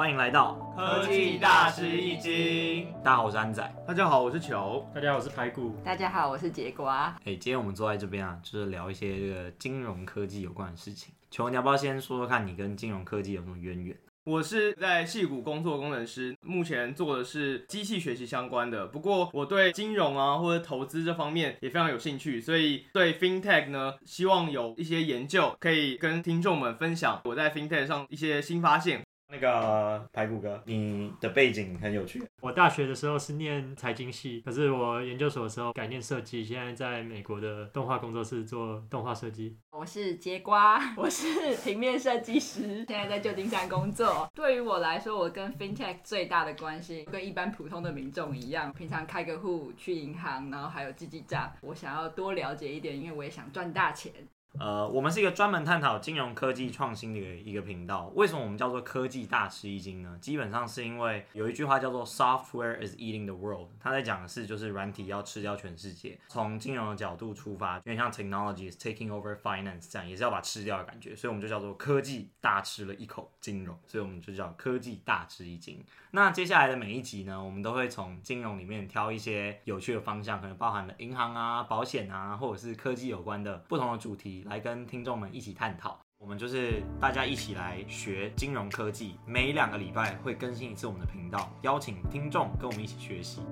欢迎来到科技大师一惊。大家好，我是安仔。大家好，我是球。大家好，我是排骨。大家好，我是櫛瓜。哎，今天我们坐在这边啊，就是聊一些这个金融科技有关的事情。球，你要不要先说说看你跟金融科技有什么渊源？我是在戏谷工作的工程师，目前做的是机器学习相关的。不过我对金融啊或者投资这方面也非常有兴趣，所以对 FinTech 呢，希望有一些研究可以跟听众们分享我在 FinTech 上一些新发现。那个排骨哥，你的背景很有趣。我大学的时候是念财经系，可是我研究所的时候改念设计，现在在美国的动画工作室做动画设计。我是櫛瓜，我是平面设计师，现在在旧金山工作。对于我来说，我跟 FinTech 最大的关系，跟一般普通的民众一样，平常开个户去银行，然后还有记记账。我想要多了解一点，因为我也想赚大钱。呃，我们是一个专门探讨金融科技创新的一个频道。为什么我们叫做科技大吃一惊呢？基本上是因为有一句话叫做 “Software is eating the world”，它在讲的是就是软体要吃掉全世界。从金融的角度出发，有点像 “Technology is taking over finance” 这样，也是要把吃掉的感觉。所以我们就叫做科技大吃了一口金融，所以我们就叫科技大吃一惊。那接下来的每一集呢，我们都会从金融里面挑一些有趣的方向，可能包含了银行啊、保险啊，或者是科技有关的不同的主题。来跟听众们一起探讨，我们就是大家一起来学金融科技。每两个礼拜会更新一次我们的频道，邀请听众跟我们一起学习。